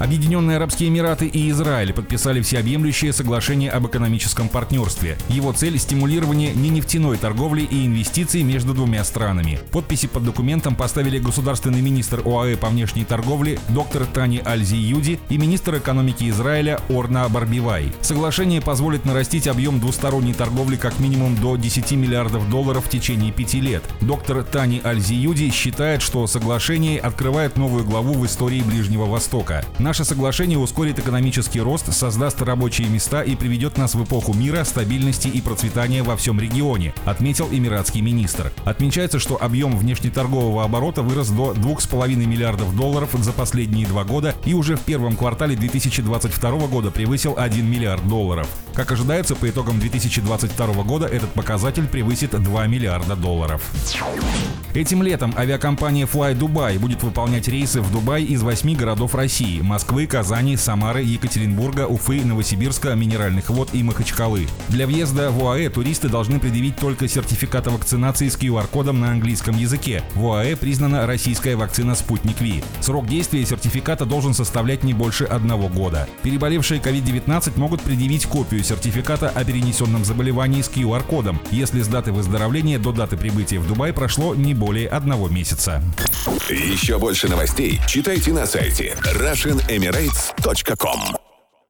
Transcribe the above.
Объединенные Арабские Эмираты и Израиль подписали всеобъемлющее соглашение об экономическом партнерстве. Его цель – стимулирование ненефтяной торговли и инвестиций между двумя странами. Подписи под документом поставили государственный министр ОАЭ по внешней торговле доктор Тани Аль-Зиюди и министр экономики Израиля Орна Барбивай. Соглашение позволит нарастить объем двусторонней торговли как минимум до 10 миллиардов долларов в течение пяти лет. Доктор Тани Аль-Зиюди считает, что соглашение открывает новую главу в истории Ближнего Востока. Наше соглашение ускорит экономический рост, создаст рабочие места и приведет нас в эпоху мира, стабильности и процветания во всем регионе, отметил эмиратский министр. Отмечается, что объем внешнеторгового оборота вырос до 2,5 миллиардов долларов за последние два года и уже в первом квартале 2022 года превысил 1 миллиард долларов. Как ожидается, по итогам 2022 года этот показатель превысит 2 миллиарда долларов. Этим летом авиакомпания Fly Dubai будет выполнять рейсы в Дубай из восьми городов России – Москвы, Казани, Самары, Екатеринбурга, Уфы, Новосибирска, Минеральных вод и Махачкалы. Для въезда в ОАЭ туристы должны предъявить только сертификат о вакцинации с QR-кодом на английском языке. В ОАЭ признана российская вакцина «Спутник Ви». Срок действия сертификата должен составлять не больше одного года. Переболевшие COVID-19 могут предъявить копию сертификата о перенесенном заболевании с QR-кодом, если с даты выздоровления до даты прибытия в Дубай прошло не более одного месяца. Еще больше новостей читайте на сайте RussianEmirates.com